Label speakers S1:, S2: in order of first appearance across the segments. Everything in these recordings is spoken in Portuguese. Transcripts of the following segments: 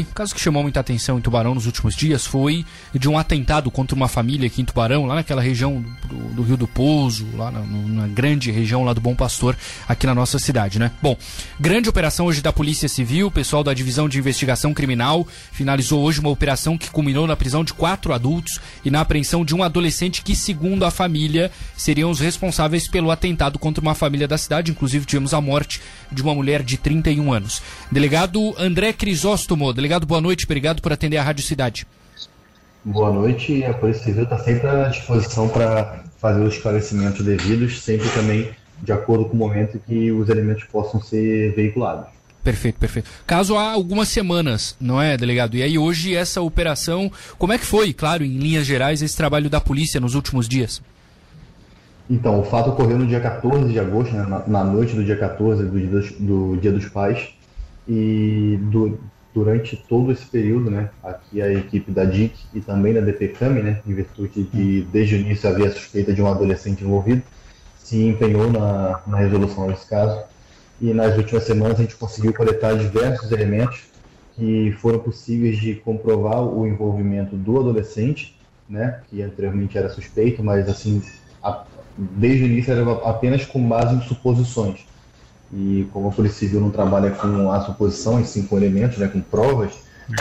S1: O caso que chamou muita atenção em Tubarão nos últimos dias foi de um atentado contra uma família aqui em Tubarão, lá naquela região do, do Rio do Pouso, lá na, na, grande região lá do Bom Pastor, aqui na nossa cidade, né? Bom, grande operação hoje da Polícia Civil, pessoal da Divisão de Investigação Criminal finalizou hoje uma operação que culminou na prisão de quatro adultos e na apreensão de um adolescente que, segundo a família, seriam os responsáveis pelo atentado contra uma família da cidade. Inclusive, tivemos a morte de uma mulher de 31 anos. Delegado André Crisóstomo, delegado Delegado, boa noite. Obrigado por atender a Rádio Cidade.
S2: Boa noite. A Polícia Civil está sempre à disposição para fazer os esclarecimentos devidos, sempre também de acordo com o momento que os elementos possam ser veiculados.
S1: Perfeito, perfeito. Caso há algumas semanas, não é, delegado? E aí hoje essa operação, como é que foi, claro, em linhas gerais, esse trabalho da polícia nos últimos dias?
S2: Então, o fato ocorreu no dia 14 de agosto, né, na, na, noite do dia 14 do do dia dos Pais, e do, durante todo esse período, né, aqui a equipe da DIC e também da DPCAM, né, em virtude de desde o início havia suspeita de um adolescente envolvido, se empenhou na, na resolução desse caso. E nas últimas semanas a gente conseguiu coletar diversos elementos que foram possíveis de comprovar o envolvimento do adolescente, né, que anteriormente era suspeito, mas assim, a, desde o início era apenas com base em suposições e como a Polícia Civil não trabalha com a suposição, e sim com elementos, né, com provas,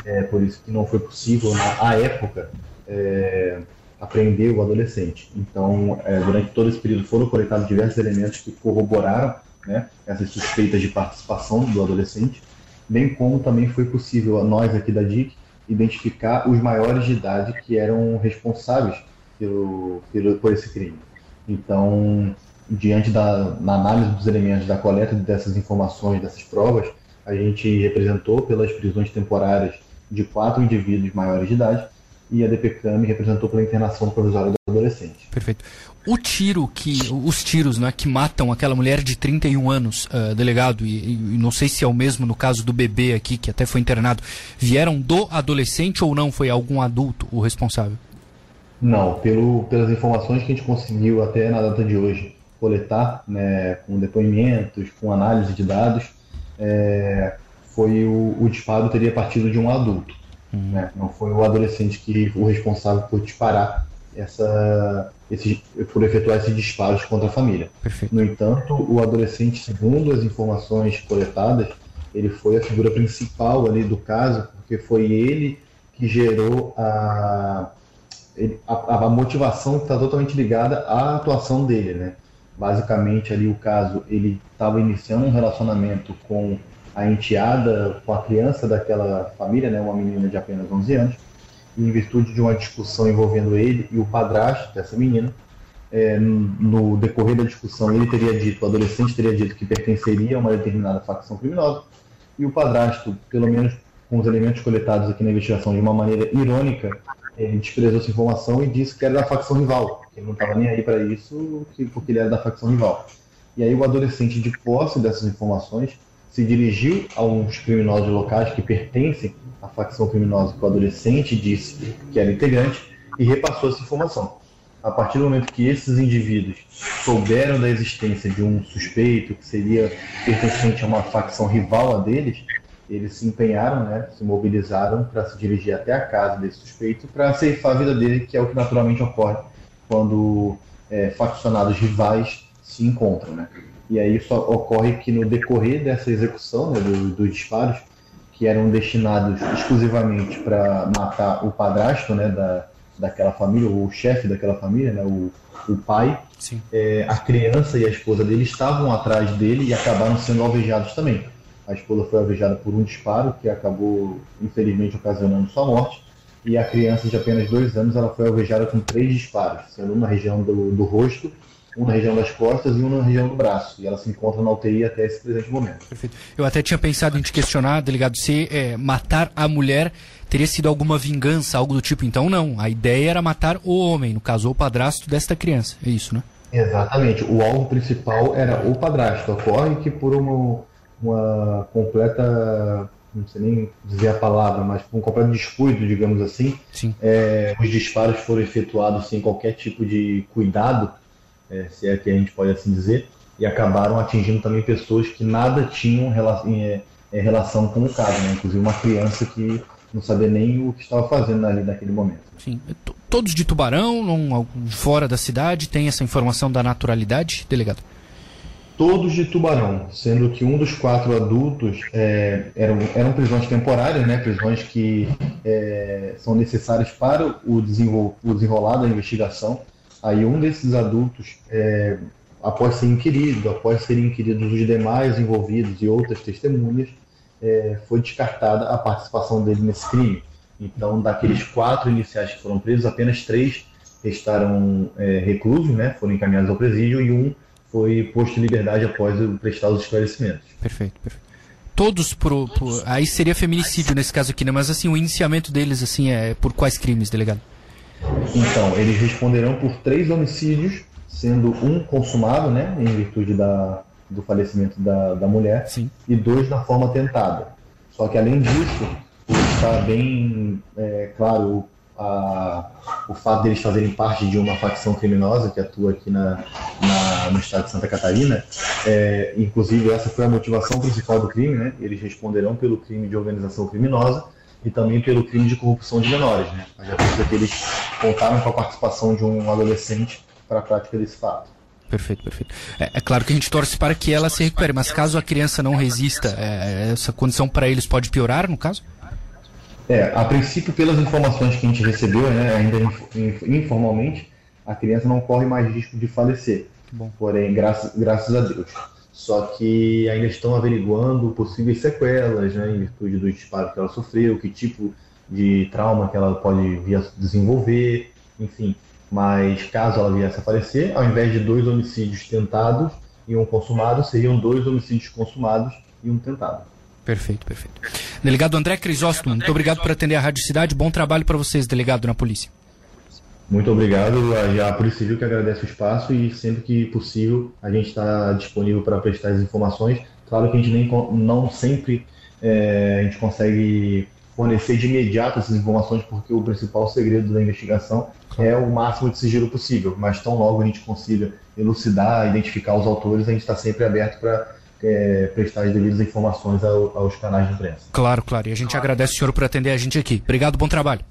S2: é por isso que não foi possível, na época, é, apreender o adolescente. Então, é, durante todo esse período foram coletados diversos elementos que corroboraram né, essas suspeitas de participação do adolescente, bem como também foi possível a nós aqui da DIC identificar os maiores de idade que eram responsáveis pelo, pelo, por esse crime. Então, diante da análise dos elementos da coleta dessas informações, dessas provas, a gente representou pelas prisões temporárias de quatro indivíduos maiores de idade e a DPCAM representou pela internação provisória do adolescente.
S1: Perfeito. O tiro que. Os tiros né, que matam aquela mulher de 31 anos, uh, delegado, e, e, não sei se é o mesmo no caso do bebê aqui, que até foi internado, vieram do adolescente ou não? Foi algum adulto o responsável?
S2: Não, pelo, pelas informações que a gente conseguiu até na data de hoje, coletar né, com depoimentos, com análise de dados, é, foi o, o, disparo teria partido de um adulto. Uhum. Né? Não foi o adolescente que o responsável por disparar essa, esse, por efetuar esses disparos contra a família. Perfeito. No entanto, o adolescente, segundo as informações coletadas, ele foi a figura principal ali do caso, porque foi ele que gerou a, a, a motivação que está totalmente ligada à atuação dele, né? Basicamente, ali o caso, ele estava iniciando um relacionamento com a enteada, com a criança daquela família, né, uma menina de apenas 11 anos, e em virtude de uma discussão envolvendo ele e o padrasto dessa menina, é, no decorrer da discussão, ele teria dito, o adolescente teria dito que pertenceria a uma determinada facção criminosa, e o padrasto, pelo menos com os elementos coletados aqui na investigação de uma maneira irônica, ele desprezou essa informação e disse que era da facção rival, que ele não estava nem aí para isso, porque ele era da facção rival. E aí o adolescente, de posse dessas informações, se dirigiu a uns criminosos locais que pertencem à facção criminosa que o adolescente disse que era integrante e repassou essa informação. A partir do momento que esses indivíduos souberam da existência de um suspeito que seria pertencente a uma facção rival a deles, eles se empenharam, né, se mobilizaram para se dirigir até a casa desse suspeito para ceifar a vida dele, que é o que naturalmente ocorre quando é, faccionados rivais se encontram. Né? E aí só ocorre que no decorrer dessa execução né, dos do disparos, que eram destinados exclusivamente para matar o padrasto né, da, daquela família, ou o chefe daquela família, né, o, o pai, é, a criança e a esposa dele estavam atrás dele e acabaram sendo alvejados também. A esposa foi alvejada por um disparo que acabou, infelizmente, ocasionando sua morte. E a criança de apenas dois anos ela foi alvejada com três disparos, sendo um na região do, do rosto, um na região das costas e um na região do braço. E ela se encontra na UTI até esse presente momento.
S1: Perfeito. Eu até tinha pensado em te questionar, delegado, se é, matar a mulher teria sido alguma vingança, algo do tipo. Então, não. A ideia era matar o homem, no caso, o padrasto desta criança. É isso, né?
S2: Exatamente. O alvo principal era o padrasto. Ocorre que por uma uma completa, não sei nem dizer a palavra, mas um completo descuido, digamos assim. É, os disparos foram efetuados sem qualquer tipo de cuidado, é, se é que a gente pode assim dizer, e acabaram atingindo também pessoas que nada tinham é, é, relação com o caso, né? inclusive uma criança que não sabia nem o que estava fazendo ali naquele momento.
S1: Sim. Todos de Tubarão, não, fora da cidade, tem essa informação da naturalidade, delegado?
S2: Todos de Tubarão, sendo que um dos quatro adultos é, eram, eram prisões temporárias, né, prisões que é, são necessárias para o, desenvol, o desenrolar da investigação. Aí um desses adultos, é, após ser inquirido, após serem inquiridos os demais envolvidos e outras testemunhas, é, foi descartada a participação dele nesse crime. Então, daqueles quatro iniciais que foram presos, apenas três restaram é, reclusos, né, foram encaminhados ao presídio, e um foi posto em liberdade após prestar os esclarecimentos.
S1: Perfeito, perfeito. Todos por, por, Aí seria feminicídio nesse caso aqui, né? Mas assim, o iniciamento deles assim é por quais crimes, delegado?
S2: Então, eles responderão por três homicídios, sendo um consumado, né, em virtude da, do falecimento da, da mulher,
S1: Sim.
S2: e dois na forma tentada. Só que, além disso, está bem é, claro a, o fato deles fazerem parte de uma facção criminosa que atua aqui na, na no estado de Santa Catarina. É, inclusive, essa foi a motivação principal do crime, né? Eles responderão pelo crime de organização criminosa e também pelo crime de corrupção de menores, né? Já que eles contaram com a participação de um adolescente para a prática desse fato.
S1: Perfeito, perfeito. É, é, claro que a gente torce para que ela se recupere, mas caso a criança não resista, é, essa condição para eles pode piorar, no caso?
S2: É, a princípio, pelas informações que a gente recebeu, né, ainda informalmente, a criança não corre mais risco de falecer. Bom. Porém, graças, graças a Deus. Só que ainda estão averiguando possíveis sequelas, né, em virtude do disparo que ela sofreu, que tipo de trauma que ela pode vir a desenvolver, enfim. Mas caso ela viesse a falecer, ao invés de dois homicídios tentados e um consumado, seriam dois homicídios consumados e um tentado.
S1: Perfeito, perfeito. Delegado André Crisóstomo, muito obrigado por atender a Rádio Cidade. Bom trabalho para vocês, delegado na polícia.
S2: Muito obrigado. A Polícia Civil que agradece o espaço e sempre que possível a gente está disponível para prestar as informações. Claro que a gente nem, não sempre é, a gente consegue fornecer de imediato essas informações porque o principal segredo da investigação é o máximo de sigilo possível. Mas tão logo a gente consiga elucidar, identificar os autores, a gente está sempre aberto para é, prestar as devidas informações ao, aos canais de imprensa.
S1: Claro, claro. E a gente claro. agradece o senhor por atender a gente aqui. Obrigado, bom trabalho.